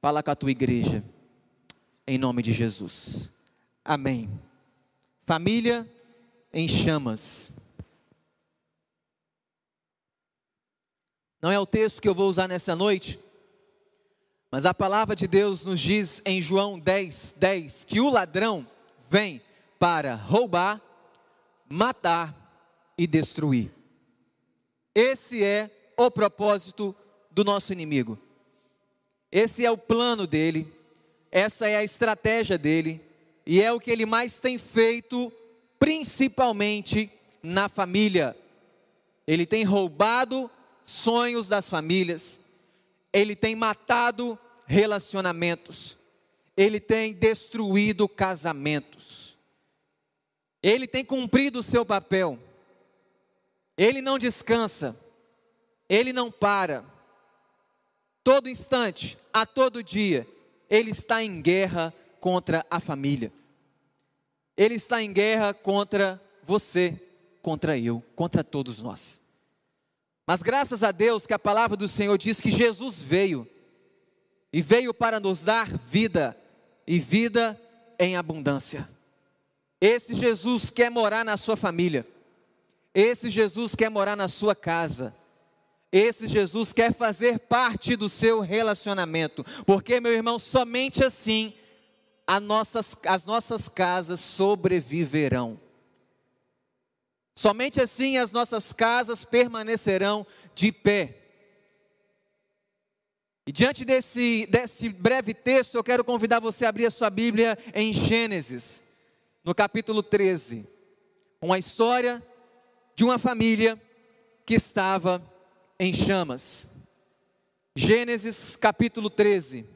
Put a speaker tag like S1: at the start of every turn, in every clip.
S1: Fala com a tua igreja, em nome de Jesus. Amém. Família em chamas. Não é o texto que eu vou usar nessa noite, mas a palavra de Deus nos diz em João 10, 10 que o ladrão vem para roubar, matar e destruir. Esse é o propósito do nosso inimigo. Esse é o plano dele, essa é a estratégia dele, e é o que ele mais tem feito, principalmente na família. Ele tem roubado sonhos das famílias, ele tem matado relacionamentos, ele tem destruído casamentos, ele tem cumprido o seu papel, ele não descansa, ele não para, todo instante, a todo dia, ele está em guerra contra a família, ele está em guerra contra você, contra eu, contra todos nós. Mas graças a Deus que a palavra do Senhor diz que Jesus veio e veio para nos dar vida e vida em abundância. Esse Jesus quer morar na sua família. Esse Jesus quer morar na sua casa. Esse Jesus quer fazer parte do seu relacionamento, porque, meu irmão, somente assim nossas, as nossas casas sobreviverão. Somente assim as nossas casas permanecerão de pé. E diante desse, desse breve texto, eu quero convidar você a abrir a sua Bíblia em Gênesis, no capítulo 13. Uma história de uma família que estava em chamas. Gênesis capítulo 13,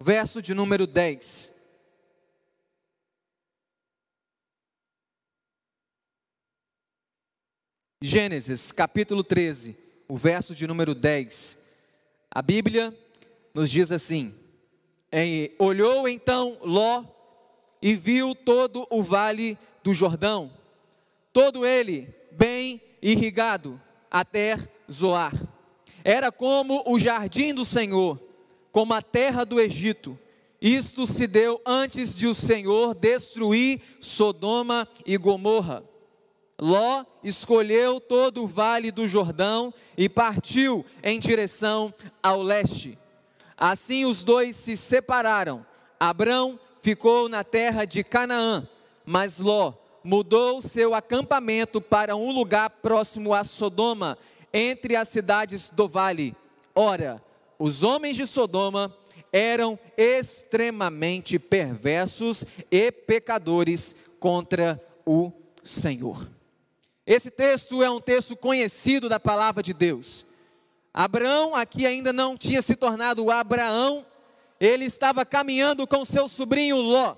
S1: verso de número 10. Gênesis capítulo 13, o verso de número 10. A Bíblia nos diz assim: Olhou então Ló e viu todo o vale do Jordão, todo ele bem irrigado até Zoar. Era como o jardim do Senhor, como a terra do Egito. Isto se deu antes de o Senhor destruir Sodoma e Gomorra. Ló escolheu todo o vale do Jordão e partiu em direção ao leste. Assim os dois se separaram. Abrão ficou na terra de Canaã, mas Ló mudou seu acampamento para um lugar próximo a Sodoma, entre as cidades do vale. Ora, os homens de Sodoma eram extremamente perversos e pecadores contra o Senhor. Esse texto é um texto conhecido da palavra de Deus. Abraão aqui ainda não tinha se tornado Abraão, ele estava caminhando com seu sobrinho Ló.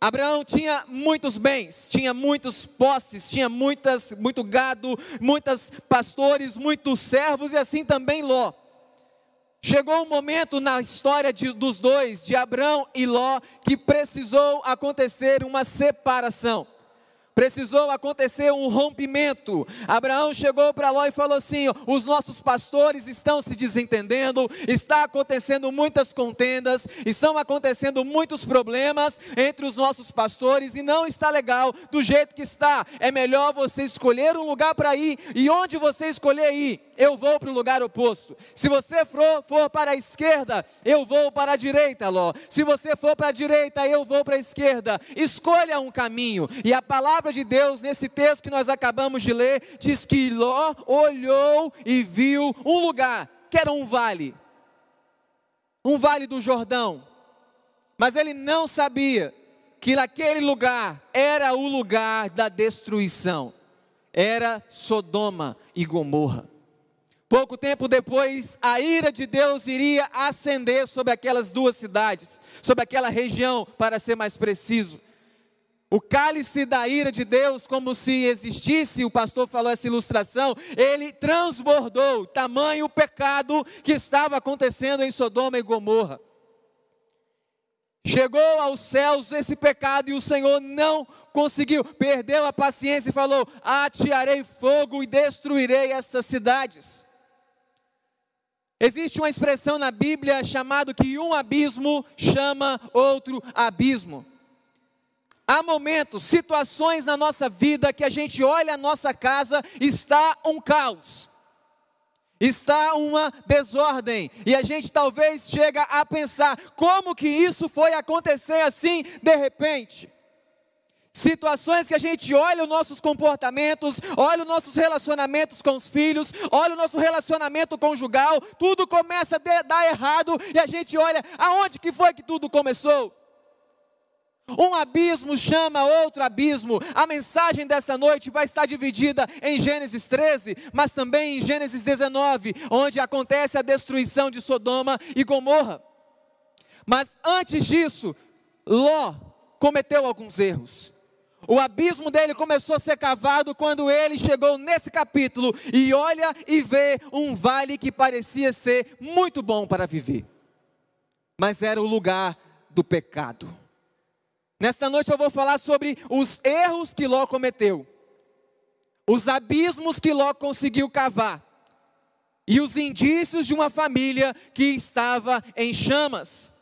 S1: Abraão tinha muitos bens, tinha muitos posses, tinha muitas, muito gado, muitos pastores, muitos servos e assim também Ló. Chegou um momento na história de, dos dois, de Abraão e Ló, que precisou acontecer uma separação precisou acontecer um rompimento. Abraão chegou para Ló e falou assim: os nossos pastores estão se desentendendo, está acontecendo muitas contendas, estão acontecendo muitos problemas entre os nossos pastores e não está legal do jeito que está. É melhor você escolher um lugar para ir e onde você escolher ir, eu vou para o lugar oposto. Se você for, for para a esquerda, eu vou para a direita, Ló. Se você for para a direita, eu vou para a esquerda. Escolha um caminho. E a palavra de Deus, nesse texto que nós acabamos de ler, diz que Ló olhou e viu um lugar, que era um vale. Um vale do Jordão. Mas ele não sabia que naquele lugar era o lugar da destruição. Era Sodoma e Gomorra. Pouco tempo depois, a ira de Deus iria ascender sobre aquelas duas cidades, sobre aquela região, para ser mais preciso. O cálice da ira de Deus, como se existisse, o pastor falou essa ilustração, ele transbordou, tamanho o pecado que estava acontecendo em Sodoma e Gomorra. Chegou aos céus esse pecado e o Senhor não conseguiu, perdeu a paciência e falou: Atearei fogo e destruirei essas cidades. Existe uma expressão na Bíblia chamado que um abismo chama outro abismo. Há momentos, situações na nossa vida que a gente olha a nossa casa, está um caos. Está uma desordem, e a gente talvez chega a pensar como que isso foi acontecer assim de repente. Situações que a gente olha os nossos comportamentos, olha os nossos relacionamentos com os filhos, olha o nosso relacionamento conjugal, tudo começa a dar errado e a gente olha aonde que foi que tudo começou. Um abismo chama outro abismo. A mensagem dessa noite vai estar dividida em Gênesis 13, mas também em Gênesis 19, onde acontece a destruição de Sodoma e Gomorra. Mas antes disso, Ló cometeu alguns erros. O abismo dele começou a ser cavado quando ele chegou nesse capítulo e olha e vê um vale que parecia ser muito bom para viver, mas era o lugar do pecado. Nesta noite eu vou falar sobre os erros que Ló cometeu, os abismos que Ló conseguiu cavar e os indícios de uma família que estava em chamas.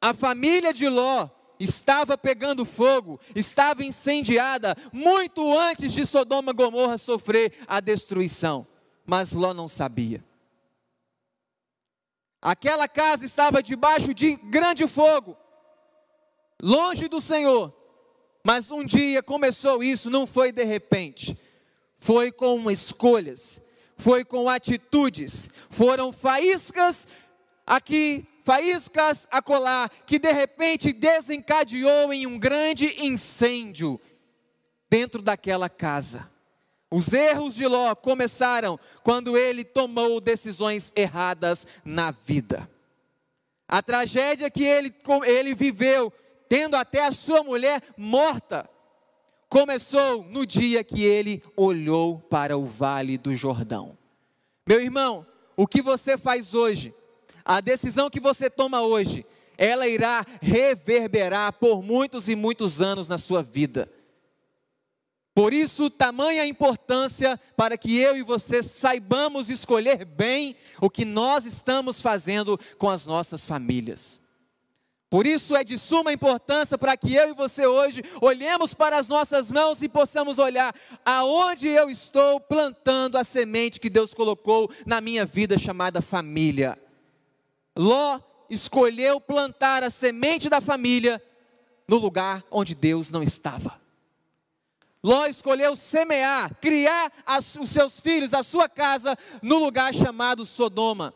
S1: A família de Ló estava pegando fogo, estava incendiada, muito antes de Sodoma e Gomorra sofrer a destruição. Mas Ló não sabia. Aquela casa estava debaixo de grande fogo, longe do Senhor. Mas um dia começou isso, não foi de repente, foi com escolhas, foi com atitudes, foram faíscas aqui faíscas a colar, que de repente desencadeou em um grande incêndio dentro daquela casa. Os erros de Ló começaram quando ele tomou decisões erradas na vida. A tragédia que ele, ele viveu, tendo até a sua mulher morta, começou no dia que ele olhou para o vale do Jordão. Meu irmão, o que você faz hoje a decisão que você toma hoje, ela irá reverberar por muitos e muitos anos na sua vida. Por isso, tamanha importância para que eu e você saibamos escolher bem o que nós estamos fazendo com as nossas famílias. Por isso é de suma importância para que eu e você hoje olhemos para as nossas mãos e possamos olhar aonde eu estou plantando a semente que Deus colocou na minha vida chamada família. Ló escolheu plantar a semente da família no lugar onde Deus não estava. Ló escolheu semear, criar as, os seus filhos, a sua casa, no lugar chamado Sodoma,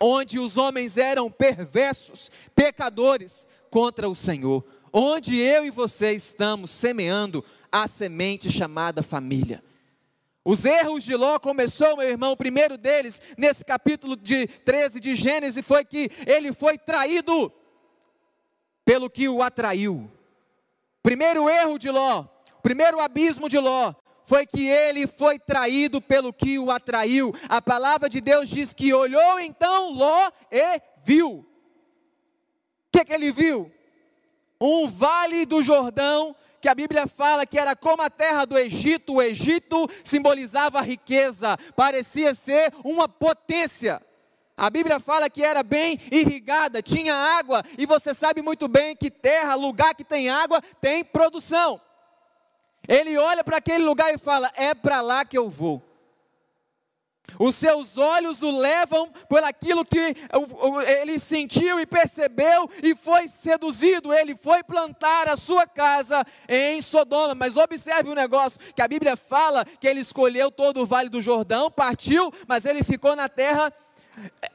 S1: onde os homens eram perversos, pecadores contra o Senhor, onde eu e você estamos semeando a semente chamada família. Os erros de Ló começou, meu irmão, o primeiro deles, nesse capítulo de 13 de Gênesis, foi que ele foi traído pelo que o atraiu. Primeiro erro de Ló, primeiro abismo de Ló, foi que ele foi traído pelo que o atraiu. A palavra de Deus diz que olhou então Ló e viu. O que, que ele viu? Um vale do Jordão que a Bíblia fala que era como a terra do Egito, o Egito simbolizava riqueza, parecia ser uma potência. A Bíblia fala que era bem irrigada, tinha água, e você sabe muito bem que terra, lugar que tem água, tem produção. Ele olha para aquele lugar e fala: É para lá que eu vou. Os seus olhos o levam por aquilo que ele sentiu e percebeu e foi seduzido. Ele foi plantar a sua casa em Sodoma. Mas observe o um negócio: que a Bíblia fala que ele escolheu todo o vale do Jordão, partiu, mas ele ficou na terra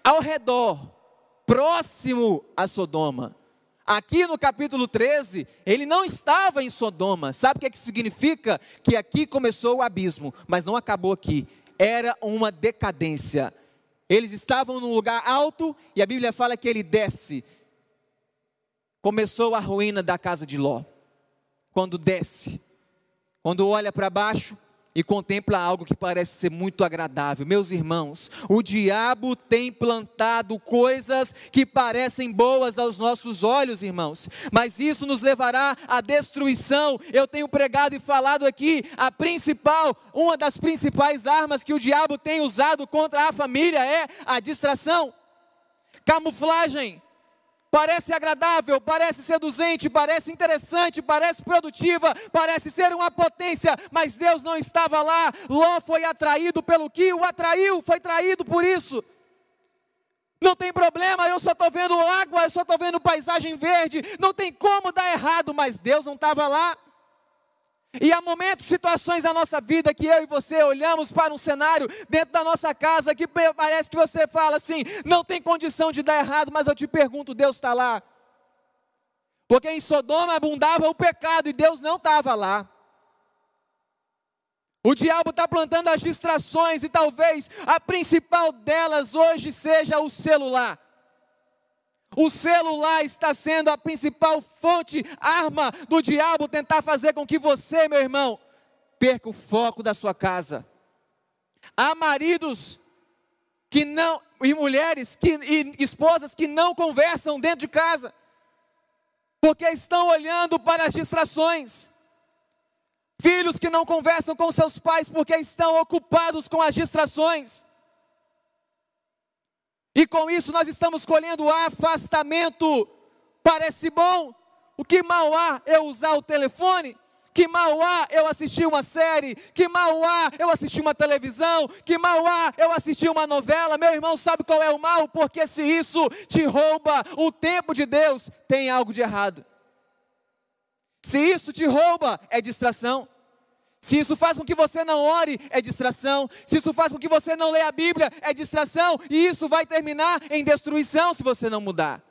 S1: ao redor, próximo a Sodoma. Aqui no capítulo 13, ele não estava em Sodoma. Sabe o que, é que significa? Que aqui começou o abismo, mas não acabou aqui era uma decadência. Eles estavam num lugar alto e a Bíblia fala que ele desce. Começou a ruína da casa de Ló. Quando desce, quando olha para baixo, e contempla algo que parece ser muito agradável. Meus irmãos, o diabo tem plantado coisas que parecem boas aos nossos olhos, irmãos, mas isso nos levará à destruição. Eu tenho pregado e falado aqui, a principal, uma das principais armas que o diabo tem usado contra a família é a distração. Camuflagem, parece agradável, parece seduzente, parece interessante, parece produtiva, parece ser uma potência, mas Deus não estava lá. Ló foi atraído pelo que o atraiu, foi traído por isso. Não tem problema, eu só estou vendo água, eu só estou vendo paisagem verde, não tem como dar errado, mas Deus não estava lá. E há momentos, situações na nossa vida que eu e você olhamos para um cenário dentro da nossa casa que parece que você fala assim: não tem condição de dar errado, mas eu te pergunto, Deus está lá? Porque em Sodoma abundava o pecado e Deus não estava lá. O diabo está plantando as distrações e talvez a principal delas hoje seja o celular. O celular está sendo a principal fonte, arma do diabo tentar fazer com que você, meu irmão, perca o foco da sua casa. Há maridos que não e mulheres que e esposas que não conversam dentro de casa, porque estão olhando para as distrações. Filhos que não conversam com seus pais porque estão ocupados com as distrações. E com isso nós estamos colhendo afastamento. Parece bom. O que mal há eu usar o telefone? Que mal há eu assistir uma série? Que mal há eu assistir uma televisão? Que mal há eu assistir uma novela? Meu irmão, sabe qual é o mal? Porque se isso te rouba o tempo de Deus, tem algo de errado. Se isso te rouba, é distração. Se isso faz com que você não ore, é distração. Se isso faz com que você não leia a Bíblia, é distração. E isso vai terminar em destruição se você não mudar.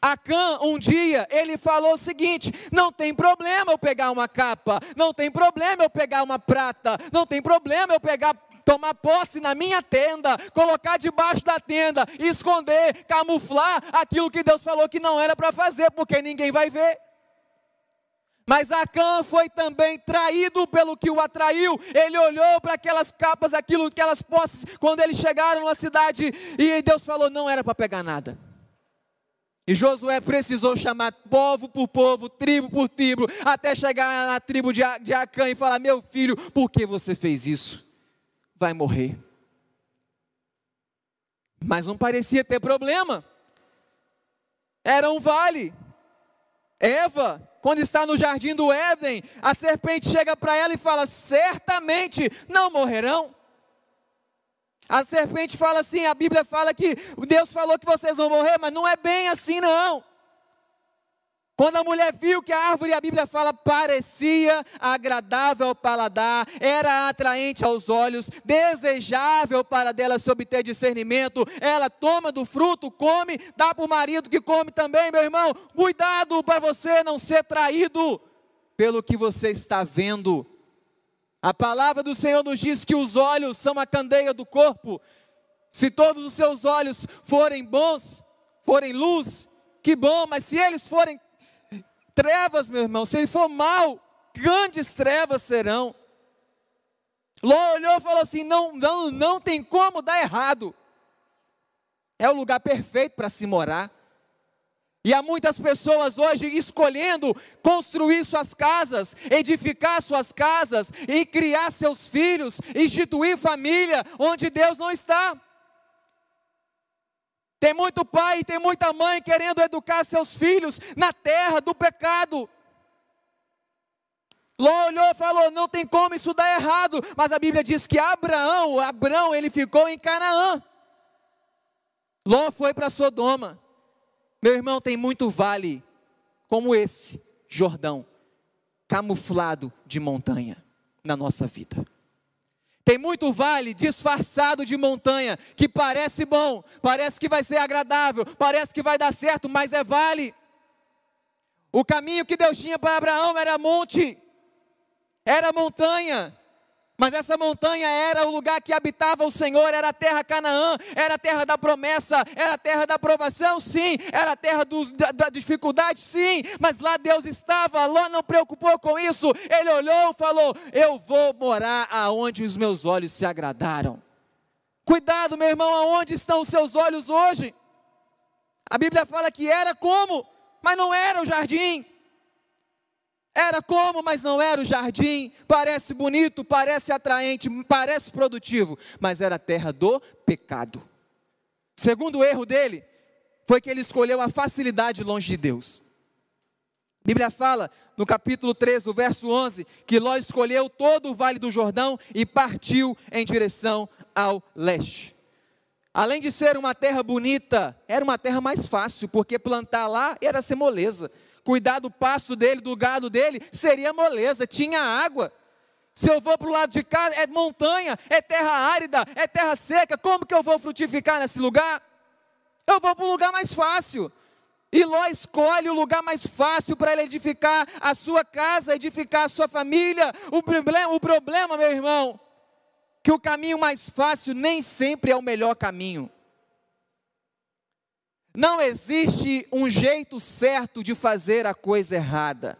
S1: Acã, um dia, ele falou o seguinte: não tem problema eu pegar uma capa, não tem problema eu pegar uma prata, não tem problema eu pegar tomar posse na minha tenda, colocar debaixo da tenda, esconder, camuflar aquilo que Deus falou que não era para fazer, porque ninguém vai ver. Mas Acã foi também traído pelo que o atraiu. Ele olhou para aquelas capas, aquilo, aquelas posses, quando eles chegaram na cidade, e Deus falou: não era para pegar nada. E Josué precisou chamar povo por povo, tribo por tribo, até chegar na tribo de, de Acã e falar: Meu filho, por que você fez isso? Vai morrer. Mas não parecia ter problema. Era um vale. Eva quando está no jardim do Éden, a serpente chega para ela e fala: certamente não morrerão. A serpente fala assim: a Bíblia fala que Deus falou que vocês vão morrer, mas não é bem assim, não. Quando a mulher viu que a árvore, a Bíblia fala, parecia agradável ao paladar, era atraente aos olhos, desejável para dela se obter discernimento, ela toma do fruto, come, dá para o marido que come também, meu irmão. Cuidado para você não ser traído pelo que você está vendo. A palavra do Senhor nos diz que os olhos são a candeia do corpo. Se todos os seus olhos forem bons, forem luz, que bom, mas se eles forem trevas, meu irmão. Se ele for mal, grandes trevas serão. Ló olhou e falou assim: não, não, não tem como dar errado. É o lugar perfeito para se morar. E há muitas pessoas hoje escolhendo construir suas casas, edificar suas casas e criar seus filhos, instituir família onde Deus não está. Tem muito pai e tem muita mãe querendo educar seus filhos na terra do pecado. Ló olhou e falou: não tem como isso dar errado. Mas a Bíblia diz que Abraão, Abraão, ele ficou em Canaã. Ló foi para Sodoma. Meu irmão, tem muito vale como esse, Jordão, camuflado de montanha na nossa vida. Tem muito vale disfarçado de montanha, que parece bom, parece que vai ser agradável, parece que vai dar certo, mas é vale. O caminho que Deus tinha para Abraão era monte, era montanha. Mas essa montanha era o lugar que habitava o Senhor, era a terra Canaã, era a terra da promessa, era a terra da aprovação, sim, era a terra dos, da, da, dificuldade, sim, mas lá Deus estava, Ló não preocupou com isso, ele olhou e falou: Eu vou morar aonde os meus olhos se agradaram. Cuidado, meu irmão, aonde estão os seus olhos hoje? A Bíblia fala que era como, mas não era o jardim. Era como, mas não era o jardim. Parece bonito, parece atraente, parece produtivo, mas era a terra do pecado. Segundo erro dele, foi que ele escolheu a facilidade longe de Deus. A Bíblia fala no capítulo 13, o verso 11, que Ló escolheu todo o vale do Jordão e partiu em direção ao leste. Além de ser uma terra bonita, era uma terra mais fácil, porque plantar lá era ser moleza cuidar do pasto dele, do gado dele, seria moleza, tinha água. Se eu vou para o lado de cá, é montanha, é terra árida, é terra seca, como que eu vou frutificar nesse lugar? Eu vou para o lugar mais fácil. E Ló escolhe o lugar mais fácil para ele edificar a sua casa, edificar a sua família. O problema, o problema, meu irmão, que o caminho mais fácil nem sempre é o melhor caminho. Não existe um jeito certo de fazer a coisa errada.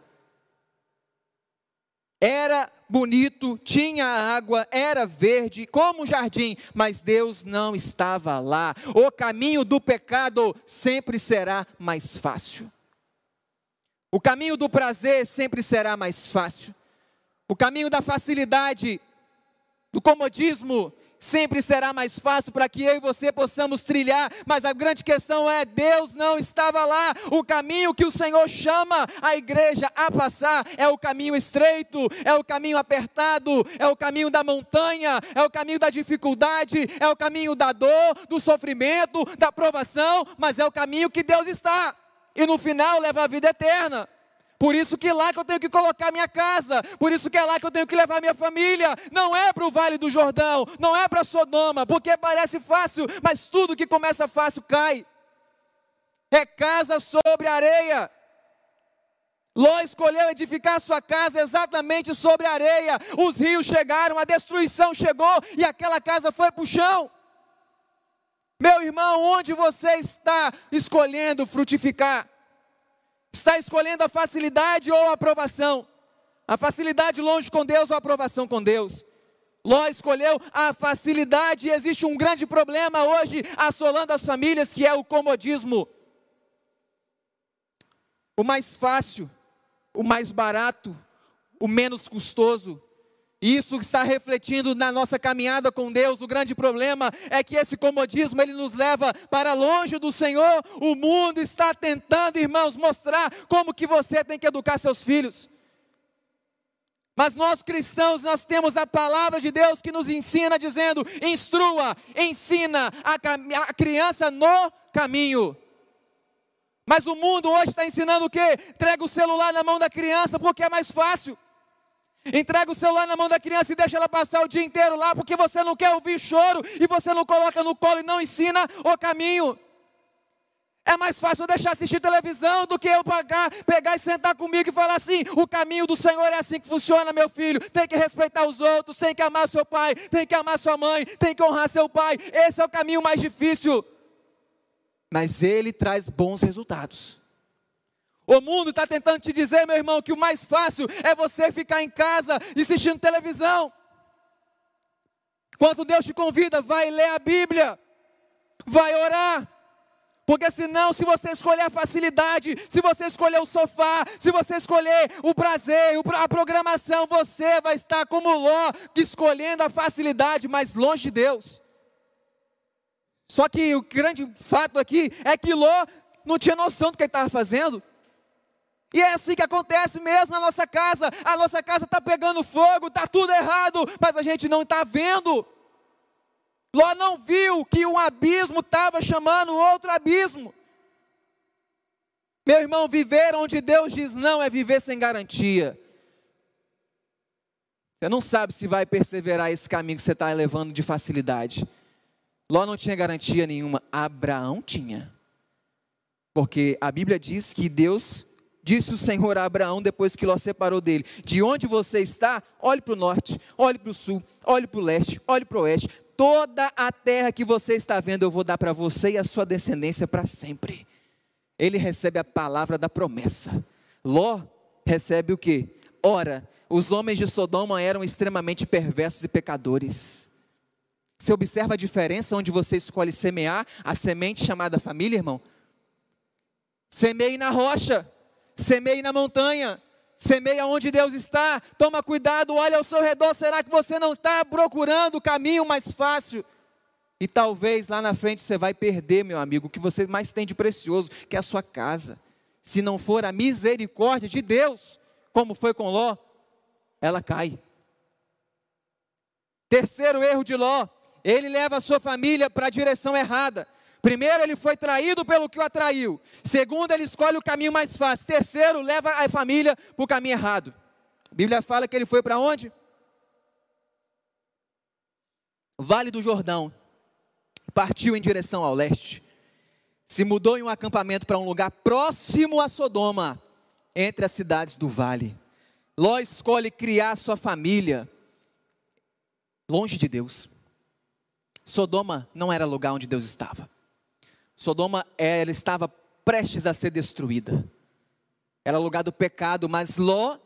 S1: Era bonito, tinha água, era verde, como um jardim, mas Deus não estava lá. O caminho do pecado sempre será mais fácil. O caminho do prazer sempre será mais fácil. O caminho da facilidade, do comodismo, sempre será mais fácil para que eu e você possamos trilhar, mas a grande questão é: Deus não estava lá. O caminho que o Senhor chama a igreja a passar é o caminho estreito, é o caminho apertado, é o caminho da montanha, é o caminho da dificuldade, é o caminho da dor, do sofrimento, da provação, mas é o caminho que Deus está, e no final leva a vida eterna. Por isso que é lá que eu tenho que colocar minha casa, por isso que é lá que eu tenho que levar minha família. Não é para o Vale do Jordão, não é para Sodoma, porque parece fácil, mas tudo que começa fácil cai. É casa sobre areia. Ló escolheu edificar sua casa exatamente sobre areia. Os rios chegaram, a destruição chegou e aquela casa foi para o chão. Meu irmão, onde você está escolhendo frutificar? Está escolhendo a facilidade ou a aprovação? A facilidade longe com Deus ou a aprovação com Deus? Ló escolheu a facilidade e existe um grande problema hoje assolando as famílias, que é o comodismo. O mais fácil, o mais barato, o menos custoso, isso está refletindo na nossa caminhada com Deus. O grande problema é que esse comodismo ele nos leva para longe do Senhor. O mundo está tentando, irmãos, mostrar como que você tem que educar seus filhos. Mas nós cristãos, nós temos a palavra de Deus que nos ensina dizendo: instrua, ensina a, a criança no caminho. Mas o mundo hoje está ensinando o quê? Entrega o celular na mão da criança porque é mais fácil. Entrega o celular na mão da criança e deixa ela passar o dia inteiro lá, porque você não quer ouvir choro e você não coloca no colo e não ensina o caminho. É mais fácil eu deixar assistir televisão do que eu pagar, pegar e sentar comigo e falar assim: o caminho do Senhor é assim que funciona, meu filho. Tem que respeitar os outros, tem que amar seu pai, tem que amar sua mãe, tem que honrar seu pai. Esse é o caminho mais difícil. Mas ele traz bons resultados. O mundo está tentando te dizer, meu irmão, que o mais fácil é você ficar em casa assistindo televisão. Quando Deus te convida, vai ler a Bíblia, vai orar. Porque senão, se você escolher a facilidade, se você escolher o sofá, se você escolher o prazer, a programação, você vai estar como Ló, escolhendo a facilidade, mas longe de Deus. Só que o grande fato aqui é que Ló não tinha noção do que ele estava fazendo. E é assim que acontece mesmo na nossa casa. A nossa casa está pegando fogo, está tudo errado, mas a gente não está vendo. Ló não viu que um abismo estava chamando outro abismo. Meu irmão, viver onde Deus diz não é viver sem garantia. Você não sabe se vai perseverar esse caminho que você está levando de facilidade. Ló não tinha garantia nenhuma, Abraão tinha. Porque a Bíblia diz que Deus Disse o Senhor a Abraão depois que Ló separou dele: De onde você está, olhe para o norte, olhe para o sul, olhe para o leste, olhe para o oeste. Toda a terra que você está vendo eu vou dar para você e a sua descendência para sempre. Ele recebe a palavra da promessa. Ló recebe o que? Ora, os homens de Sodoma eram extremamente perversos e pecadores. Você observa a diferença onde você escolhe semear a semente chamada família, irmão? Semeie na rocha semeie na montanha, semeie onde Deus está, toma cuidado, olha ao seu redor, será que você não está procurando o caminho mais fácil? E talvez lá na frente você vai perder, meu amigo, o que você mais tem de precioso, que é a sua casa. Se não for a misericórdia de Deus, como foi com Ló, ela cai. Terceiro erro de Ló, ele leva a sua família para a direção errada. Primeiro, ele foi traído pelo que o atraiu. Segundo, ele escolhe o caminho mais fácil. Terceiro, leva a família para o caminho errado. A Bíblia fala que ele foi para onde? Vale do Jordão. Partiu em direção ao leste. Se mudou em um acampamento para um lugar próximo a Sodoma, entre as cidades do vale. Ló escolhe criar sua família longe de Deus. Sodoma não era lugar onde Deus estava. Sodoma ela estava prestes a ser destruída. Era lugar do pecado, mas Ló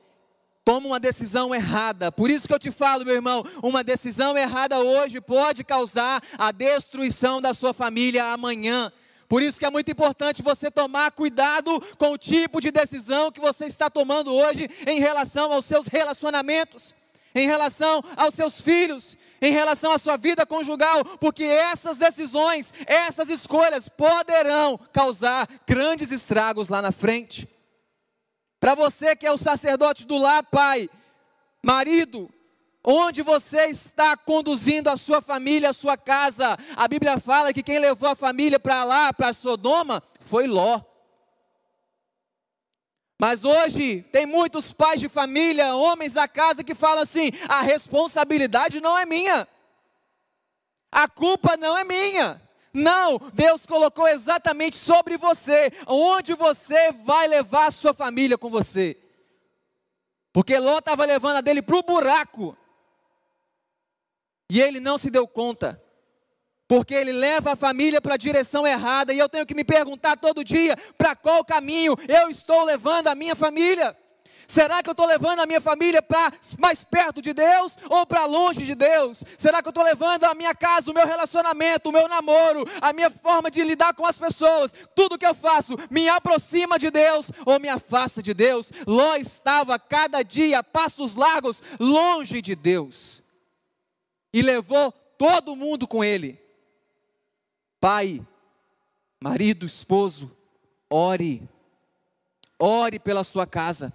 S1: toma uma decisão errada. Por isso que eu te falo, meu irmão, uma decisão errada hoje pode causar a destruição da sua família amanhã. Por isso que é muito importante você tomar cuidado com o tipo de decisão que você está tomando hoje em relação aos seus relacionamentos, em relação aos seus filhos, em relação à sua vida conjugal, porque essas decisões, essas escolhas poderão causar grandes estragos lá na frente. Para você que é o sacerdote do lar, pai, marido, onde você está conduzindo a sua família, a sua casa, a Bíblia fala que quem levou a família para lá, para Sodoma, foi Ló. Mas hoje tem muitos pais de família, homens da casa que falam assim: a responsabilidade não é minha, a culpa não é minha. Não, Deus colocou exatamente sobre você, onde você vai levar a sua família com você. Porque Ló estava levando a dele para o buraco, e ele não se deu conta porque ele leva a família para a direção errada, e eu tenho que me perguntar todo dia: para qual caminho eu estou levando a minha família? Será que eu estou levando a minha família para mais perto de Deus ou para longe de Deus? Será que eu estou levando a minha casa, o meu relacionamento, o meu namoro, a minha forma de lidar com as pessoas, tudo que eu faço, me aproxima de Deus ou me afasta de Deus? Ló estava cada dia, passos largos, longe de Deus, e levou todo mundo com ele. Pai, marido, esposo, ore. Ore pela sua casa.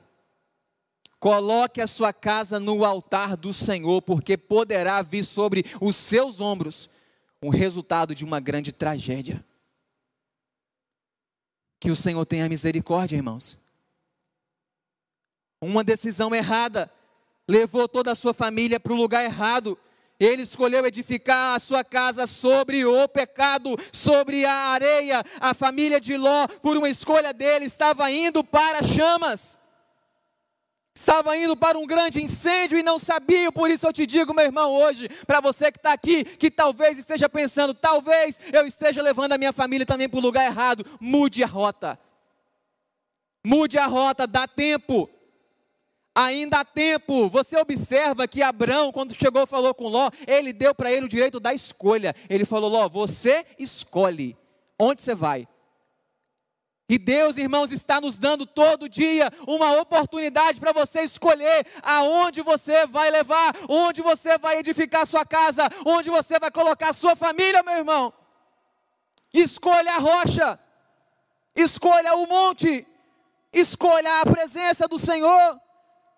S1: Coloque a sua casa no altar do Senhor, porque poderá vir sobre os seus ombros o resultado de uma grande tragédia. Que o Senhor tenha misericórdia, irmãos. Uma decisão errada levou toda a sua família para o lugar errado. Ele escolheu edificar a sua casa sobre o pecado, sobre a areia. A família de Ló, por uma escolha dele, estava indo para chamas. Estava indo para um grande incêndio e não sabia, por isso eu te digo, meu irmão, hoje, para você que está aqui, que talvez esteja pensando, talvez eu esteja levando a minha família também para o lugar errado, mude a rota. Mude a rota, dá tempo ainda há tempo. Você observa que Abraão, quando chegou falou com Ló, ele deu para ele o direito da escolha. Ele falou: Ló, você escolhe onde você vai. E Deus, irmãos, está nos dando todo dia uma oportunidade para você escolher aonde você vai levar, onde você vai edificar sua casa, onde você vai colocar sua família, meu irmão. Escolha a rocha, escolha o monte, escolha a presença do Senhor.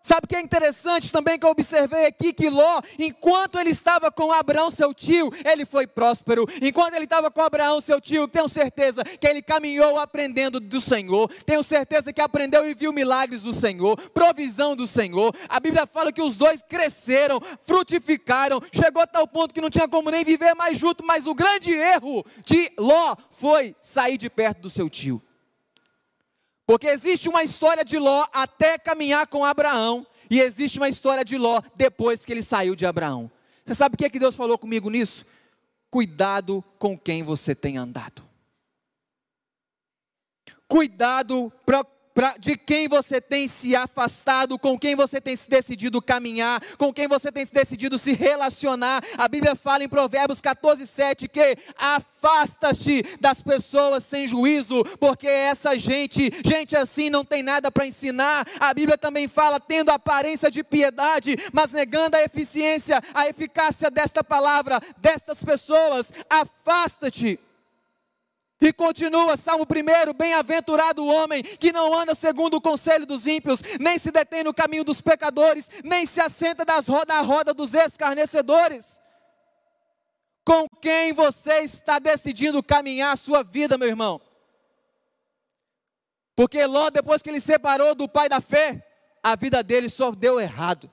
S1: Sabe o que é interessante também que eu observei aqui? Que Ló, enquanto ele estava com Abraão, seu tio, ele foi próspero. Enquanto ele estava com Abraão, seu tio, tenho certeza que ele caminhou aprendendo do Senhor. Tenho certeza que aprendeu e viu milagres do Senhor, provisão do Senhor. A Bíblia fala que os dois cresceram, frutificaram, chegou a tal ponto que não tinha como nem viver mais junto. Mas o grande erro de Ló foi sair de perto do seu tio. Porque existe uma história de Ló até caminhar com Abraão, e existe uma história de Ló depois que ele saiu de Abraão. Você sabe o que, é que Deus falou comigo nisso? Cuidado com quem você tem andado. Cuidado para pra, de quem você tem se afastado, com quem você tem se decidido caminhar, com quem você tem se decidido se relacionar. A Bíblia fala em Provérbios 14, 7 que afasta-te das pessoas sem juízo, porque essa gente, gente assim não tem nada para ensinar. A Bíblia também fala tendo aparência de piedade, mas negando a eficiência, a eficácia desta palavra, destas pessoas. Afasta-te. E continua, Salmo 1: Bem-aventurado o homem que não anda segundo o conselho dos ímpios, nem se detém no caminho dos pecadores, nem se assenta das roda, na roda dos escarnecedores. Com quem você está decidindo caminhar a sua vida, meu irmão? Porque Ló, depois que ele separou do pai da fé, a vida dele só deu errado.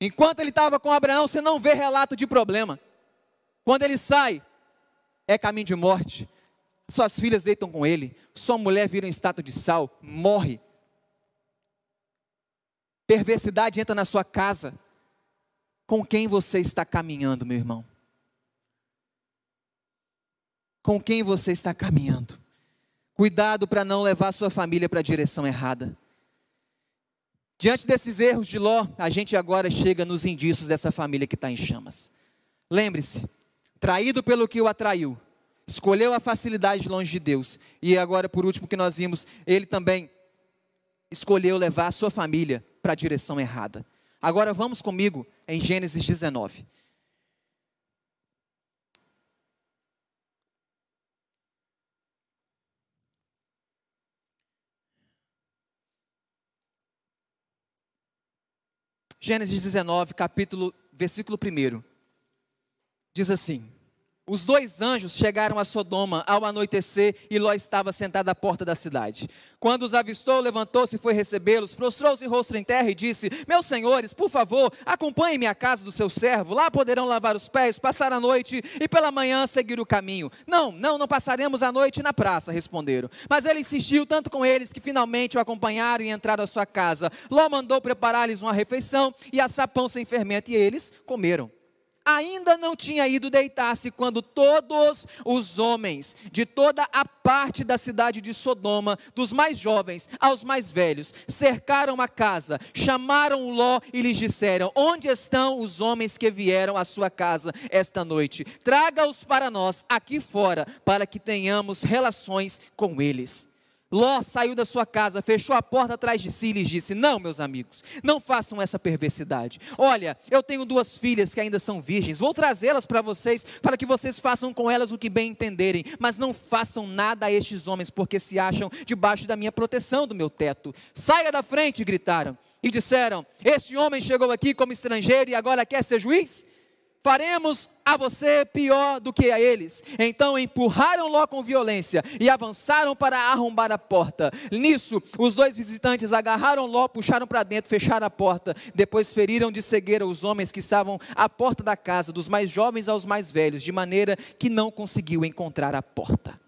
S1: Enquanto ele estava com Abraão, você não vê relato de problema. Quando ele sai, é caminho de morte. Suas filhas deitam com ele, sua mulher vira um estátua de sal, morre. Perversidade entra na sua casa. Com quem você está caminhando, meu irmão? Com quem você está caminhando? Cuidado para não levar sua família para a direção errada. Diante desses erros de Ló, a gente agora chega nos indícios dessa família que está em chamas. Lembre-se, traído pelo que o atraiu, escolheu a facilidade longe de Deus, e agora, por último, que nós vimos, ele também escolheu levar a sua família para a direção errada. Agora vamos comigo em Gênesis 19. Gênesis 19, capítulo, versículo 1 diz assim: os dois anjos chegaram a Sodoma ao anoitecer e Ló estava sentado à porta da cidade. Quando os avistou, levantou-se e foi recebê-los, prostrou-se rosto em terra e disse: Meus senhores, por favor, acompanhem-me à casa do seu servo, lá poderão lavar os pés, passar a noite e pela manhã seguir o caminho. Não, não, não passaremos a noite na praça, responderam. Mas ele insistiu tanto com eles que finalmente o acompanharam e entraram à sua casa. Ló mandou preparar-lhes uma refeição e assar pão sem fermento e eles comeram ainda não tinha ido deitar-se quando todos os homens de toda a parte da cidade de Sodoma, dos mais jovens aos mais velhos, cercaram a casa, chamaram Ló e lhes disseram: Onde estão os homens que vieram à sua casa esta noite? Traga-os para nós aqui fora, para que tenhamos relações com eles. Ló saiu da sua casa, fechou a porta atrás de si e lhes disse: Não, meus amigos, não façam essa perversidade. Olha, eu tenho duas filhas que ainda são virgens, vou trazê-las para vocês, para que vocês façam com elas o que bem entenderem, mas não façam nada a estes homens, porque se acham debaixo da minha proteção, do meu teto. Saia da frente, gritaram, e disseram: Este homem chegou aqui como estrangeiro e agora quer ser juiz? Faremos a você pior do que a eles. Então empurraram Ló com violência e avançaram para arrombar a porta. Nisso, os dois visitantes agarraram Ló, puxaram para dentro, fecharam a porta. Depois feriram de cegueira os homens que estavam à porta da casa, dos mais jovens aos mais velhos, de maneira que não conseguiu encontrar a porta.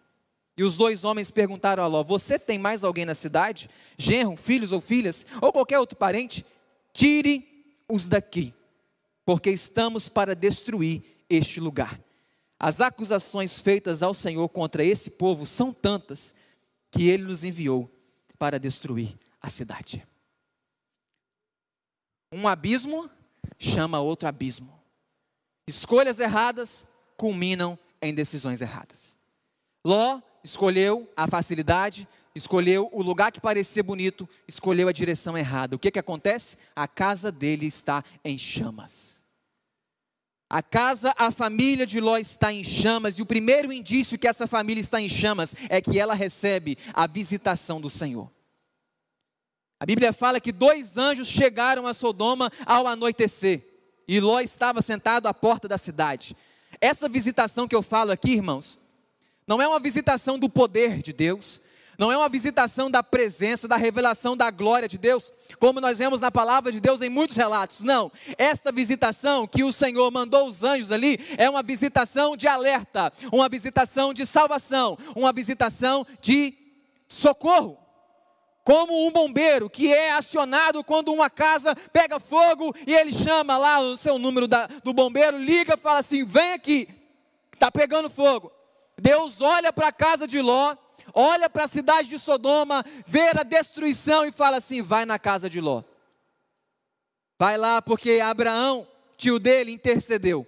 S1: E os dois homens perguntaram a Ló: Você tem mais alguém na cidade? Genro, filhos ou filhas, ou qualquer outro parente? Tire-os daqui porque estamos para destruir este lugar. As acusações feitas ao Senhor contra esse povo são tantas que ele nos enviou para destruir a cidade. Um abismo chama outro abismo. Escolhas erradas culminam em decisões erradas. Ló escolheu a facilidade, escolheu o lugar que parecia bonito, escolheu a direção errada. O que, que acontece? A casa dele está em chamas. A casa, a família de Ló está em chamas, e o primeiro indício que essa família está em chamas é que ela recebe a visitação do Senhor. A Bíblia fala que dois anjos chegaram a Sodoma ao anoitecer, e Ló estava sentado à porta da cidade. Essa visitação que eu falo aqui, irmãos, não é uma visitação do poder de Deus, Não é uma visitação da presença, da revelação da glória de Deus, como nós vemos na palavra de Deus em muitos relatos. Não. Esta visitação que o Senhor mandou os anjos ali é uma visitação de alerta, uma visitação de salvação, uma visitação de socorro. Como um bombeiro que é acionado quando uma casa pega fogo e ele chama lá o seu número da, do bombeiro, liga, fala assim: vem aqui, está pegando fogo. Deus olha para a casa de Ló olha para a cidade de Sodoma, vê a destruição e fala assim: vai na casa de Ló. Vai lá, porque Abraão, tio dele, intercedeu,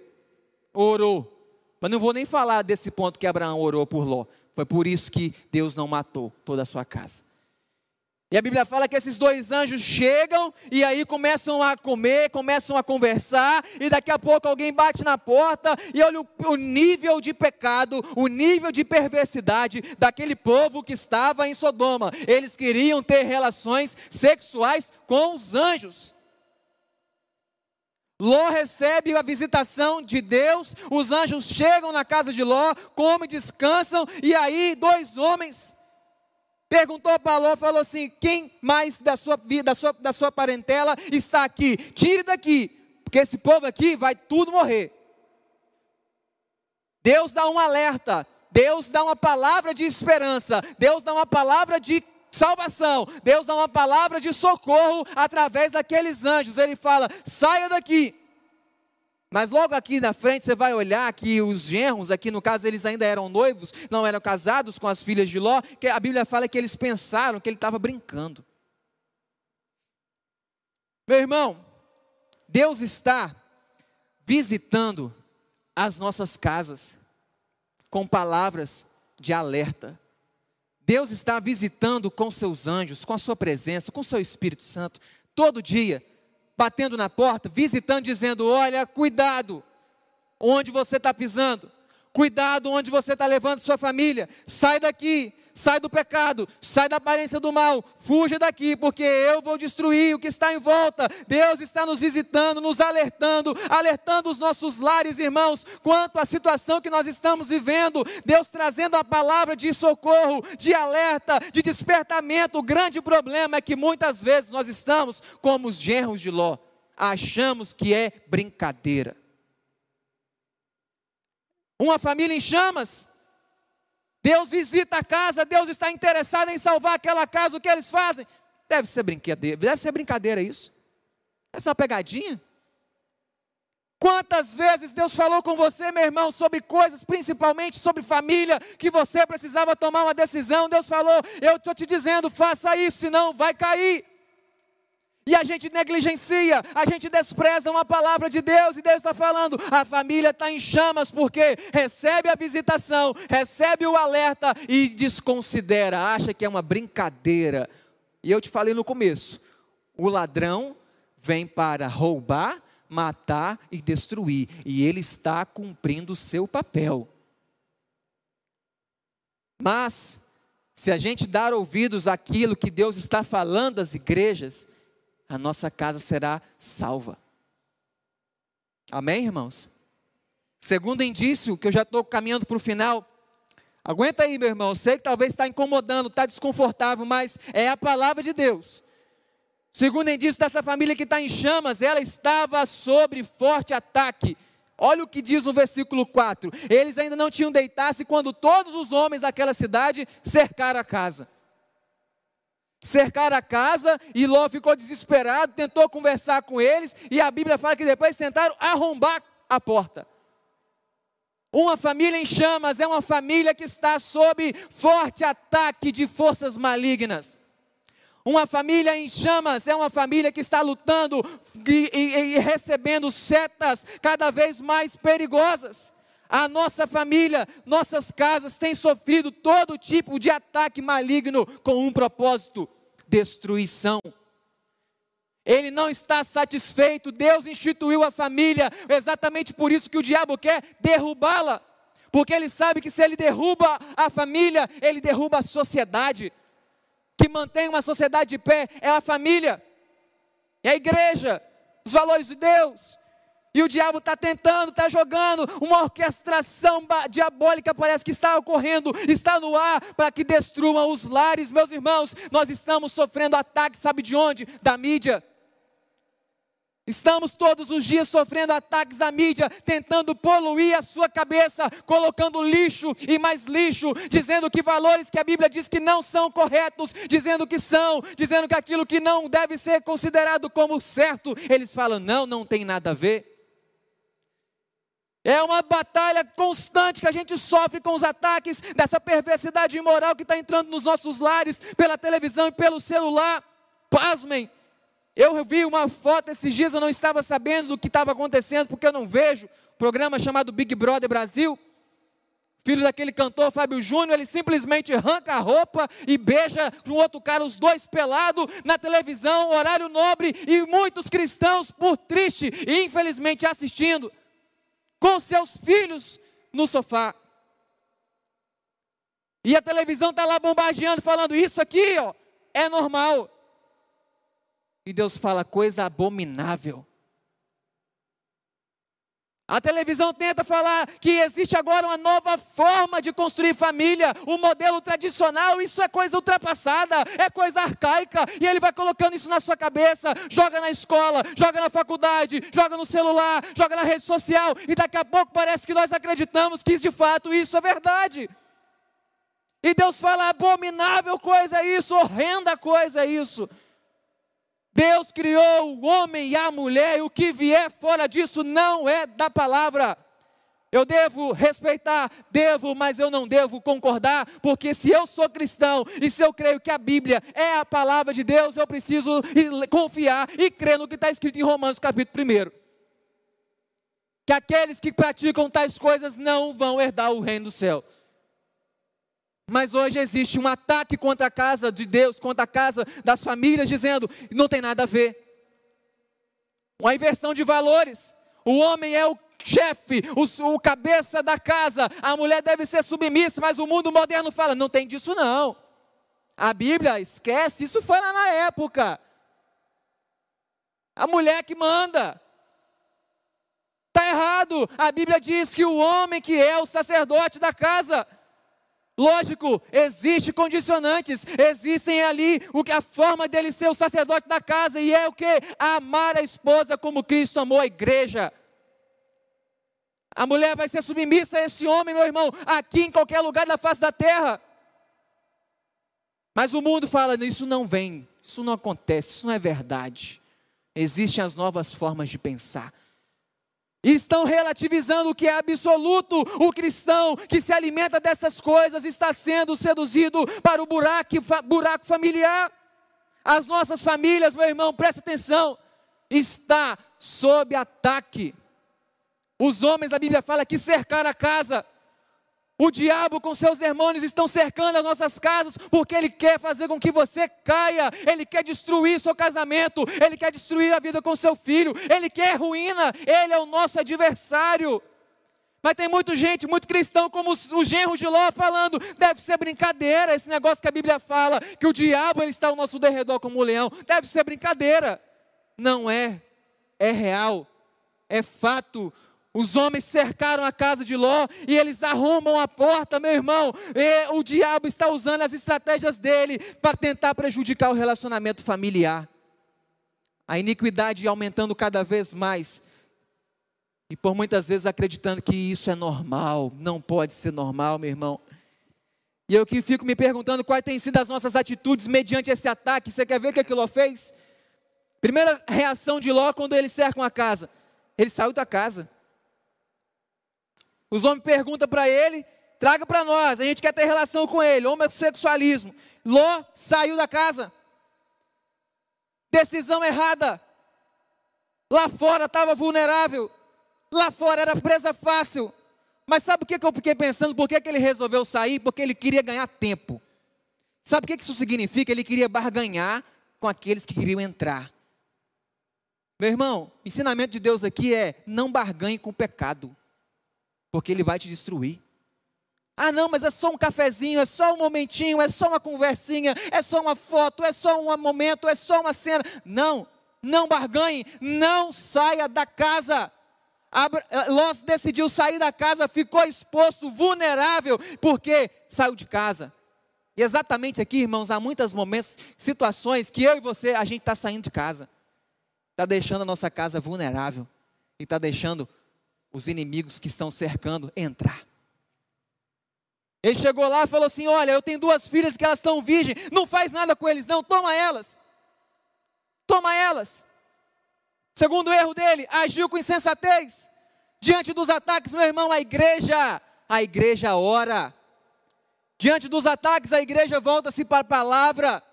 S1: orou. Mas não vou nem falar desse ponto que Abraão orou por Ló. Foi por isso que Deus não matou toda a sua casa. E a Bíblia fala que esses dois anjos chegam e aí começam a comer, começam a conversar, e daqui a pouco alguém bate na porta e olha o, o, nível de pecado, o nível de perversidade daquele povo que estava em Sodoma. Eles queriam ter relações sexuais com os anjos. Ló recebe a visitação de Deus, os anjos chegam na casa de Ló, comem, descansam, e aí dois homens Perguntou para Ló, falou assim: quem mais da sua vida, da sua, da sua parentela está aqui? Tire daqui, porque esse povo aqui vai tudo morrer. Deus dá um alerta, Deus dá uma palavra de esperança, Deus dá uma palavra de salvação, Deus dá uma palavra de socorro através daqueles anjos. Ele fala: saia daqui. Mas logo aqui na frente você vai olhar que os genros, aqui no caso eles ainda eram noivos, não eram casados com as filhas de Ló, que a Bíblia fala que eles pensaram que ele estava brincando. Meu irmão, Deus está visitando as nossas casas com palavras de alerta. Deus está visitando com seus anjos, com a sua presença, com seu Espírito Santo, todo dia batendo na porta, visitando, dizendo: Olha, cuidado onde você está pisando, cuidado onde você está levando sua família, sai daqui, sai do pecado, sai da aparência do mal, fuja daqui, porque eu vou destruir o que está em volta. Deus está nos visitando, nos alertando, alertando os nossos lares, irmãos, quanto à situação que nós estamos vivendo. Deus trazendo a palavra de socorro, de alerta, de despertamento. O grande problema é que muitas vezes nós estamos como os genros de Ló, achamos que é brincadeira. Uma família em chamas, Deus visita a casa, Deus está interessado em salvar aquela casa, o que eles fazem? Deve ser brincadeira, deve ser brincadeira isso. Essa é uma pegadinha. Quantas vezes Deus falou com você, meu irmão, sobre coisas, principalmente sobre família, que você precisava tomar uma decisão. Deus falou: Eu estou te dizendo, faça isso, senão vai cair. E a gente negligencia, a gente despreza uma palavra de Deus, e Deus está falando: a família está em chamas, porque recebe a visitação, recebe o alerta e desconsidera, acha que é uma brincadeira. E eu te falei no começo: o ladrão vem para roubar, matar e destruir, e ele está cumprindo o seu papel. Mas, se a gente dar ouvidos àquilo que Deus está falando às igrejas, a nossa casa será salva. Amém, irmãos? Segundo indício, que eu já estou caminhando para o final. Aguenta aí, meu irmão. Eu sei que talvez está incomodando, está desconfortável, mas é a palavra de Deus. Segundo indício dessa família que está em chamas, ela estava sob forte ataque. Olha o que diz no versículo 4. Eles ainda não tinham deitado-se quando todos os homens daquela cidade cercaram a casa cercar a casa e Ló ficou desesperado, tentou conversar com eles e a Bíblia fala que depois tentaram arrombar a porta. Uma família em chamas é uma família que está sob forte ataque de forças malignas. Uma família em chamas é uma família que está lutando e, e, e recebendo setas cada vez mais perigosas. A nossa família, nossas casas têm sofrido todo tipo de ataque maligno com um propósito: destruição. Ele não está satisfeito, Deus instituiu a família, exatamente por isso que o diabo quer derrubá-la, porque ele sabe que se ele derruba a família, ele derruba a sociedade. Que mantém uma sociedade de pé é a família, é a igreja, os valores de Deus. E o diabo está tentando, está jogando, uma orquestração diabólica parece que está ocorrendo, está no ar para que destruam os lares. Meus irmãos, nós estamos sofrendo ataques, sabe de onde? Da mídia. Estamos todos os dias sofrendo ataques da mídia, tentando poluir a sua cabeça, colocando lixo e mais lixo, dizendo que valores que a Bíblia diz que não são corretos, dizendo que são, dizendo que aquilo que não deve ser considerado como certo, eles falam, não, não tem nada a ver. É uma batalha constante que a gente sofre com os ataques dessa perversidade imoral que está entrando nos nossos lares, pela televisão e pelo celular. Pasmem, eu vi uma foto esses dias, eu não estava sabendo do que estava acontecendo, porque eu não vejo. Programa chamado Big Brother Brasil. Filho daquele cantor Fábio Júnior, ele simplesmente arranca a roupa e beija com outro cara, os dois pelados, na televisão, horário nobre, e muitos cristãos, por triste e infelizmente assistindo, com seus filhos no sofá. E a televisão está lá bombardeando, falando: Isso aqui ó, é normal. E Deus fala coisa abominável. A televisão tenta falar que existe agora uma nova forma de construir família, o modelo tradicional, isso é coisa ultrapassada, é coisa arcaica, e ele vai colocando isso na sua cabeça, joga na escola, joga na faculdade, joga no celular, joga na rede social, e daqui a pouco parece que nós acreditamos que de fato isso é verdade. E Deus fala: abominável coisa é isso, horrenda coisa é isso. Deus criou o homem e a mulher, e o que vier fora disso não é da palavra. Eu devo respeitar, devo, mas eu não devo concordar, porque se eu sou cristão e se eu creio que a Bíblia é a palavra de Deus, eu preciso confiar e crer no que está escrito em Romanos capítulo 1. Que aqueles que praticam tais coisas não vão herdar o reino do céu. Mas hoje existe um ataque contra a casa de Deus, contra a casa das famílias, dizendo: não tem nada a ver. Uma inversão de valores. O homem é o chefe, o, o, cabeça da casa, a mulher deve ser submissa, mas o mundo moderno fala: não tem disso não. A Bíblia esquece, isso foi lá na época. A mulher que manda. Está errado. A Bíblia diz que o homem que é o sacerdote da casa Lógico, existem condicionantes, existem ali o que a forma dele ser o sacerdote da casa e é o que amar a esposa como Cristo amou a igreja. A mulher vai ser submissa a esse homem, meu irmão, aqui em qualquer lugar da face da terra. Mas o mundo fala, isso não vem, isso não acontece, isso não é verdade. Existem as novas formas de pensar estão relativizando o que é absoluto. O cristão que se alimenta dessas coisas está sendo seduzido para o buraco, buraco familiar. As nossas famílias, meu irmão, preste atenção, está sob ataque. Os homens, a Bíblia fala que cercaram a casa. O diabo com seus demônios estão cercando as nossas casas porque ele quer fazer com que você caia, ele quer destruir seu casamento, ele quer destruir a vida com seu filho, ele quer ruína, ele é o nosso adversário. Mas tem muita gente, muito cristão, como o genro de Ló, falando: deve ser brincadeira esse negócio que a Bíblia fala, que o diabo ele está ao nosso derredor como um leão, deve ser brincadeira. Não é, é real, é fato. Os homens cercaram a casa de Ló e eles arrumam a porta, meu irmão. O diabo está usando as estratégias dele para tentar prejudicar o relacionamento familiar. A iniquidade aumentando cada vez mais. E por muitas vezes acreditando que isso é normal. Não pode ser normal, meu irmão. E eu que fico me perguntando quais têm sido as nossas atitudes mediante esse ataque. Você quer ver o que aquilo fez? Primeira reação de Ló quando eles cercam a casa. Ele saiu da casa. Os homens perguntam para ele, traga para nós, a gente quer ter relação com ele, homossexualismo. Ló saiu da casa. Decisão errada. Lá fora estava vulnerável. Lá fora era presa fácil. Mas sabe o que eu fiquei pensando? Por que, que ele resolveu sair? Porque ele queria ganhar tempo. Sabe o que isso significa? Ele queria barganhar com aqueles que queriam entrar. Meu irmão, ensinamento de Deus aqui é: não barganhe com o pecado porque ele vai te destruir. Ah, não, mas é só um cafezinho, é só um momentinho, é só uma conversinha, é só uma foto, é só um momento, é só uma cena. Não, não barganhe, não saia da casa. Ló decidiu sair da casa, ficou exposto, vulnerável, porque saiu de casa. E exatamente aqui, irmãos, há muitos momentos, situações que eu e você, a gente está saindo de casa, está deixando a nossa casa vulnerável e está deixando os inimigos que estão cercando entrar. Ele chegou lá e falou assim: Olha, eu tenho duas filhas que elas estão virgens, não faz nada com eles, não, toma elas. Toma elas. Segundo erro dele, agiu com insensatez. Diante dos ataques, meu irmão, a igreja, a igreja ora. Diante dos ataques, a igreja volta-se para a palavra.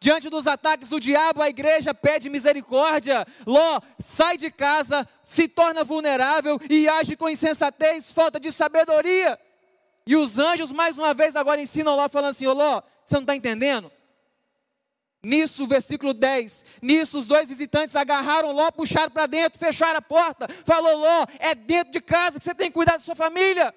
S1: Diante dos ataques do diabo, a igreja pede misericórdia. Ló sai de casa, se torna vulnerável e age com insensatez, falta de sabedoria. E os anjos, mais uma vez, agora ensinam Ló, falando assim: Ô Ló, você não está entendendo? Nisso, versículo 10, nisso os dois visitantes agarraram Ló, puxaram para dentro, fecharam a porta, falou Ló, é dentro de casa que você tem que cuidar da sua família.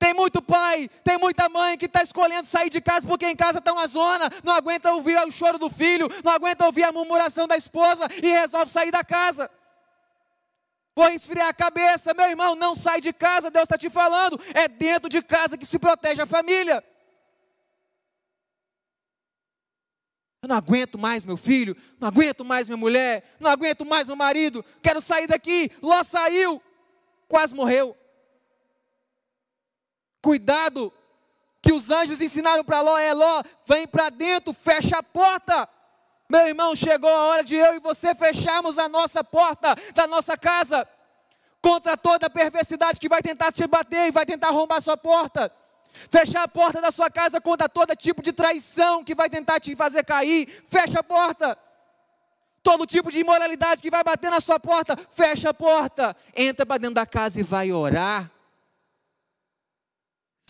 S1: Tem muito pai, tem muita mãe que está escolhendo sair de casa porque em casa está uma zona, não aguenta ouvir o choro do filho, não aguenta ouvir a murmuração da esposa e resolve sair da casa. Vou esfriar a cabeça, meu irmão, não sai de casa, Deus está te falando, é dentro de casa que se protege a família. Eu não aguento mais meu filho, não aguento mais minha mulher, não aguento mais meu marido, quero sair daqui. Ló saiu, quase morreu. Cuidado, que os anjos ensinaram para Ló é: Ló, vem para dentro, fecha a porta. Meu irmão, chegou a hora de eu e você fecharmos a nossa porta da nossa casa contra toda a perversidade que vai tentar te bater e vai tentar arrombar sua porta. Fechar a porta da sua casa contra todo tipo de traição que vai tentar te fazer cair. Fecha a porta. Todo tipo de imoralidade que vai bater na sua porta, fecha a porta. Entra para dentro da casa e vai orar.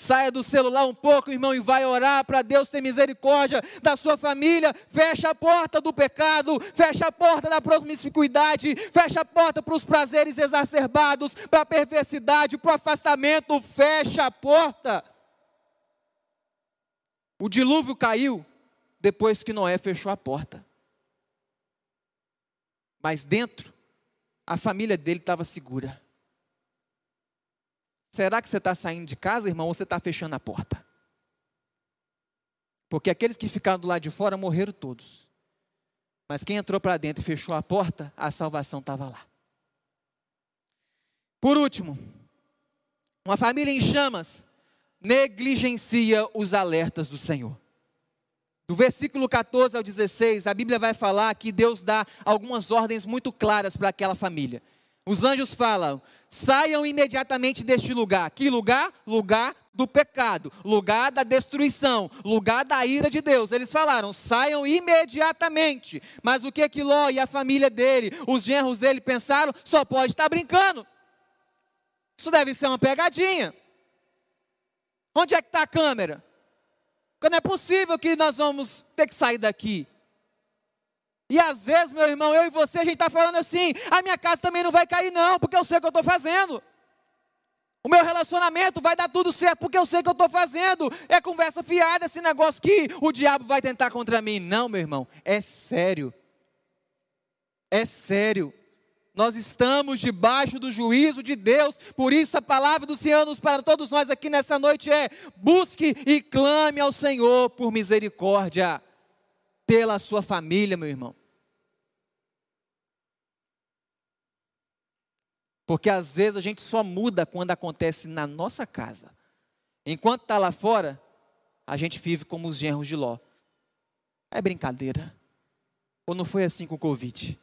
S1: Saia do celular um pouco, irmão, e vai orar para Deus ter misericórdia da sua família. Fecha a porta do pecado, fecha a porta da promiscuidade, fecha a porta para os prazeres exacerbados, para a perversidade, para o afastamento. Fecha a porta. O dilúvio caiu depois que Noé fechou a porta. Mas dentro, a família dele estava segura. Será que você está saindo de casa, irmão, ou você está fechando a porta? Porque aqueles que ficaram do lado de fora morreram todos. Mas quem entrou para dentro e fechou a porta, a salvação estava lá. Por último, uma família em chamas negligencia os alertas do Senhor. Do versículo 14 ao 16, a Bíblia vai falar que Deus dá algumas ordens muito claras para aquela família. Os anjos falam: saiam imediatamente deste lugar. Que lugar? Lugar do pecado, lugar da destruição, lugar da ira de Deus. Eles falaram: saiam imediatamente. Mas o que que Ló e a família dele, os genros dele pensaram? Só pode estar brincando. Isso deve ser uma pegadinha. Onde é que está a câmera? Porque não é possível que nós vamos ter que sair daqui. E às vezes, meu irmão, eu e você, a gente está falando assim: a minha casa também não vai cair, não, porque eu sei o que eu estou fazendo. O meu relacionamento vai dar tudo certo, porque eu sei o que eu estou fazendo. É conversa fiada esse negócio que o diabo vai tentar contra mim. Não, meu irmão, é sério. É sério. Nós estamos debaixo do juízo de Deus, por isso a palavra do Senhor para todos nós aqui nessa noite é: busque e clame ao Senhor por misericórdia, pela sua família, meu irmão. Porque às vezes a gente só muda quando acontece na nossa casa. Enquanto está lá fora, a gente vive como os genros de Ló. É brincadeira. Ou não foi assim com o Covid?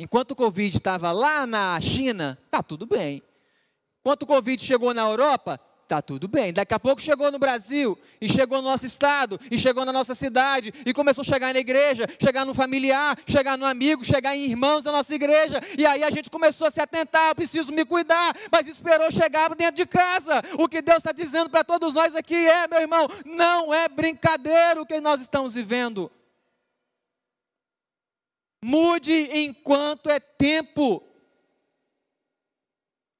S1: Enquanto o Covid estava lá na China, tá tudo bem. Enquanto o Covid chegou na Europa, tá tudo bem. Daqui a pouco chegou no Brasil, e chegou no nosso estado, e chegou na nossa cidade, e começou a chegar na igreja, chegar no familiar, chegar no amigo, chegar em irmãos da nossa igreja. E aí a gente começou a se atentar, eu preciso me cuidar, mas esperou chegar dentro de casa. O que Deus está dizendo para todos nós aqui é, meu irmão, não é brincadeira o que nós estamos vivendo. Mude enquanto é tempo.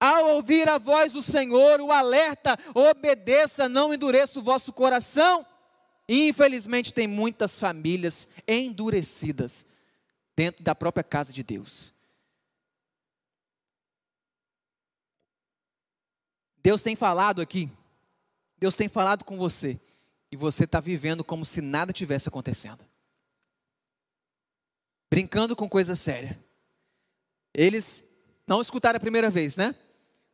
S1: Ao ouvir a voz do Senhor, o alerta, obedeça, não endureça o vosso coração. Infelizmente, tem muitas famílias endurecidas dentro da própria casa de Deus. Deus tem falado aqui, Deus tem falado com você, e você está vivendo como se nada tivesse acontecendo. Brincando com coisa séria. Eles não escutaram a primeira vez, né?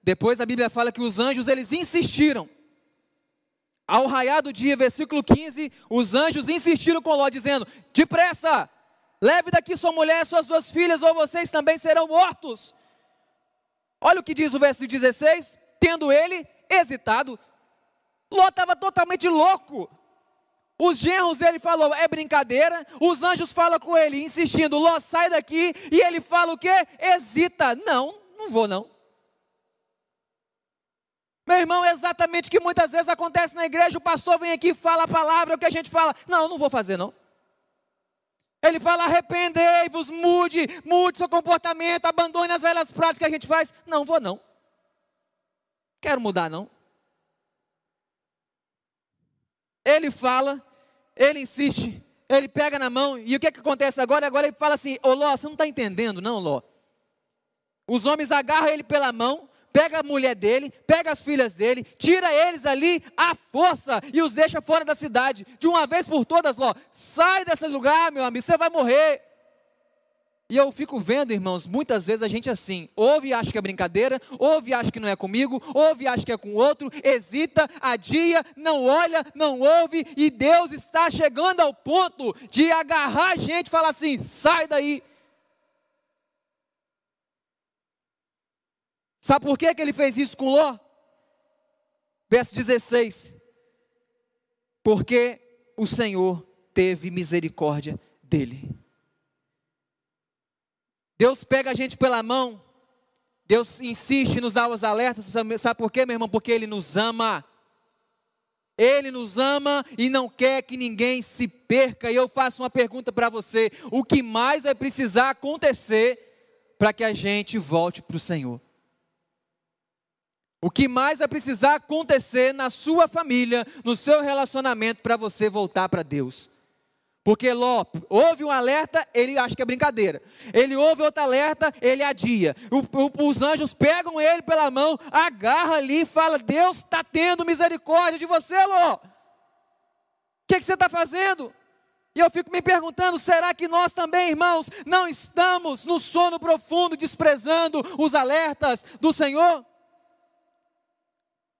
S1: Depois a Bíblia fala que os anjos eles insistiram. Ao raiar do dia, versículo 15, os anjos insistiram com Ló, dizendo: Depressa, leve daqui sua mulher suas duas filhas, ou vocês também serão mortos. Olha o que diz o verso 16: Tendo ele hesitado, Ló estava totalmente louco. Os genros dele falou, é brincadeira. Os anjos falam com ele, insistindo, Ló, sai daqui. E ele fala o quê? Hesita. Não, não vou não. Meu irmão, é exatamente o que muitas vezes acontece na igreja. O pastor vem aqui fala a palavra, o que a gente fala. Não, não vou fazer não. Ele fala, arrependei-vos, mude, mude seu comportamento, abandone as velhas práticas que a gente faz. Não, vou não. Quero mudar não. Ele fala, ele insiste, ele pega na mão, e o que, que acontece agora? Agora ele fala assim: Ô Ló, você não está entendendo, não, Ló? Os homens agarram ele pela mão, pega a mulher dele, pega as filhas dele, tira eles ali à força e os deixa fora da cidade, de uma vez por todas, Ló. Sai desse lugar, meu amigo, você vai morrer. E eu fico vendo, irmãos, muitas vezes a gente assim, ouve e acha que é brincadeira, ouve e acha que não é comigo, ouve e acha que é com outro, hesita, adia, não olha, não ouve, e Deus está chegando ao ponto de agarrar a gente e falar assim: sai daí. Sabe por que, que ele fez isso com Ló? Verso 16: Porque o Senhor teve misericórdia dele. Deus pega a gente pela mão, Deus insiste nos dar os alertas, sabe por quê, meu irmão? Porque Ele nos ama. Ele nos ama e não quer que ninguém se perca. E eu faço uma pergunta para você: o que mais vai precisar acontecer para que a gente volte para o Senhor? O que mais vai precisar acontecer na sua família, no seu relacionamento, para você voltar para Deus? Porque Ló ouve um alerta, ele acha que é brincadeira. Ele ouve outro alerta, ele adia. O, o, os anjos pegam ele pela mão, agarra ali e fala: Deus está tendo misericórdia de você, Ló. O que, que você está fazendo? E eu fico me perguntando: será que nós também, irmãos, não estamos no sono profundo, desprezando os alertas do Senhor?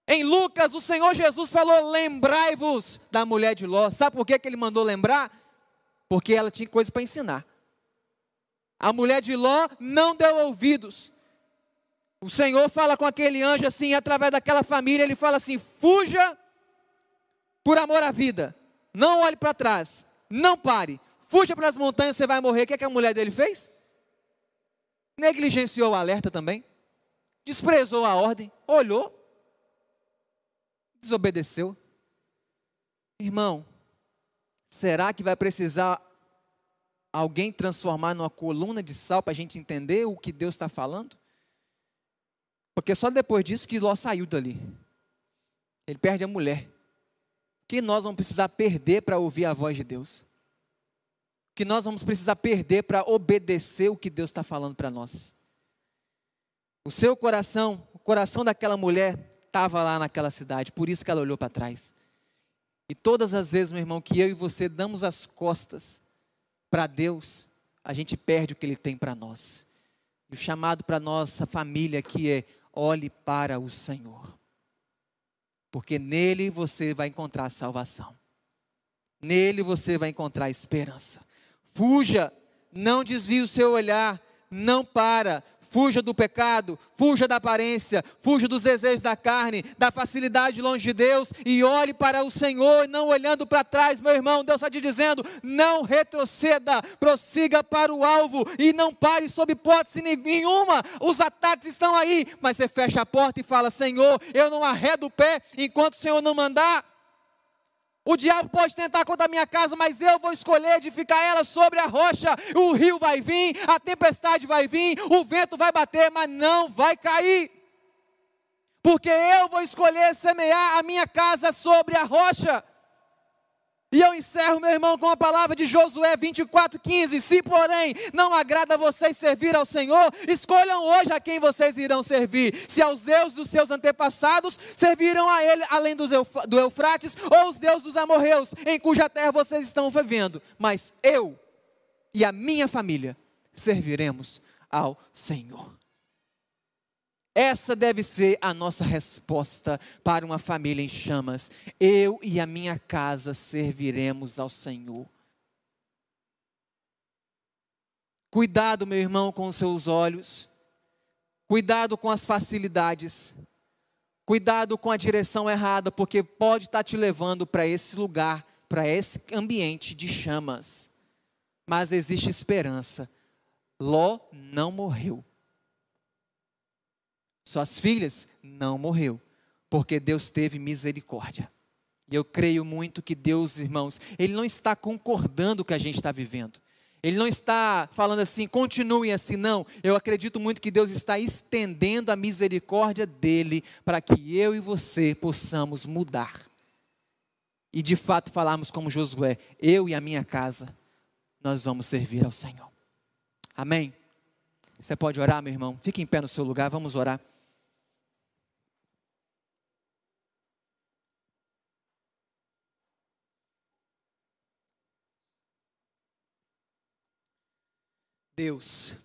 S1: Em Lucas, o Senhor Jesus falou: lembrai-vos da mulher de Ló. Sabe por que, que ele mandou lembrar? porque ela tinha coisa para ensinar. A mulher de Ló não deu ouvidos. O Senhor fala com aquele anjo assim, através daquela família, ele fala assim: fuja por amor à vida, não olhe para trás, não pare, fuja para as montanhas, você vai morrer. O que, é que a mulher dele fez? Negligenciou o alerta também, desprezou a ordem, olhou, desobedeceu. Irmão, Será que vai precisar alguém transformar numa coluna de sal para a gente entender o que Deus está falando? Porque só depois disso que Ló saiu dali. Ele perde a mulher. O que nós vamos precisar perder para ouvir a voz de Deus? O que nós vamos precisar perder para obedecer o que Deus está falando para nós? O seu coração, o coração daquela mulher estava lá naquela cidade, por isso que ela olhou para trás. E todas as vezes, meu irmão, que eu e você damos as costas para Deus, a gente perde o que Ele tem para nós. E o chamado para nossa família aqui é: olhe para o Senhor, porque nele você vai encontrar salvação, nele você vai encontrar esperança. Fuja, não desvie o seu olhar, não para, Fuja do pecado, fuja da aparência, fuja dos desejos da carne, da facilidade longe de Deus e olhe para o Senhor, não olhando para trás, meu irmão. Deus está te dizendo: não retroceda, prossiga para o alvo e não pare sob hipótese nenhuma. Os ataques estão aí, mas você fecha a porta e fala: Senhor, eu não arredo o pé enquanto o Senhor não mandar. O diabo pode tentar contra a minha casa, mas eu vou escolher edificar ela sobre a rocha. O rio vai vir, a tempestade vai vir, o vento vai bater, mas não vai cair. Porque eu vou escolher semear a minha casa sobre a rocha. E eu encerro, meu irmão, com a palavra de Josué 24,15. Se, porém, não agrada a vocês servir ao Senhor, escolham hoje a quem vocês irão servir. Se aos deuses dos seus antepassados serviram a ele, além do Eufrates, ou os deuses dos amorreus, em cuja terra vocês estão vivendo. Mas eu e a minha família serviremos ao Senhor. Essa deve ser a nossa resposta para uma família em chamas. Eu e a minha casa serviremos ao Senhor. Cuidado, meu irmão, com os seus olhos. Cuidado com as facilidades. Cuidado com a direção errada, porque pode estar te levando para esse lugar, para esse ambiente de chamas. Mas existe esperança. Ló não morreu. Suas filhas não morreu, porque Deus teve misericórdia. E eu creio muito que Deus, irmãos, Ele não está concordando com o que a gente está vivendo. Ele não está falando assim, continuem assim, não. Eu acredito muito que Deus está estendendo a misericórdia dele para que eu e você possamos mudar. E de fato falarmos como Josué: eu e a minha casa, nós vamos servir ao Senhor. Amém? Você pode orar, meu irmão? Fique em pé no seu lugar, vamos orar. Deus,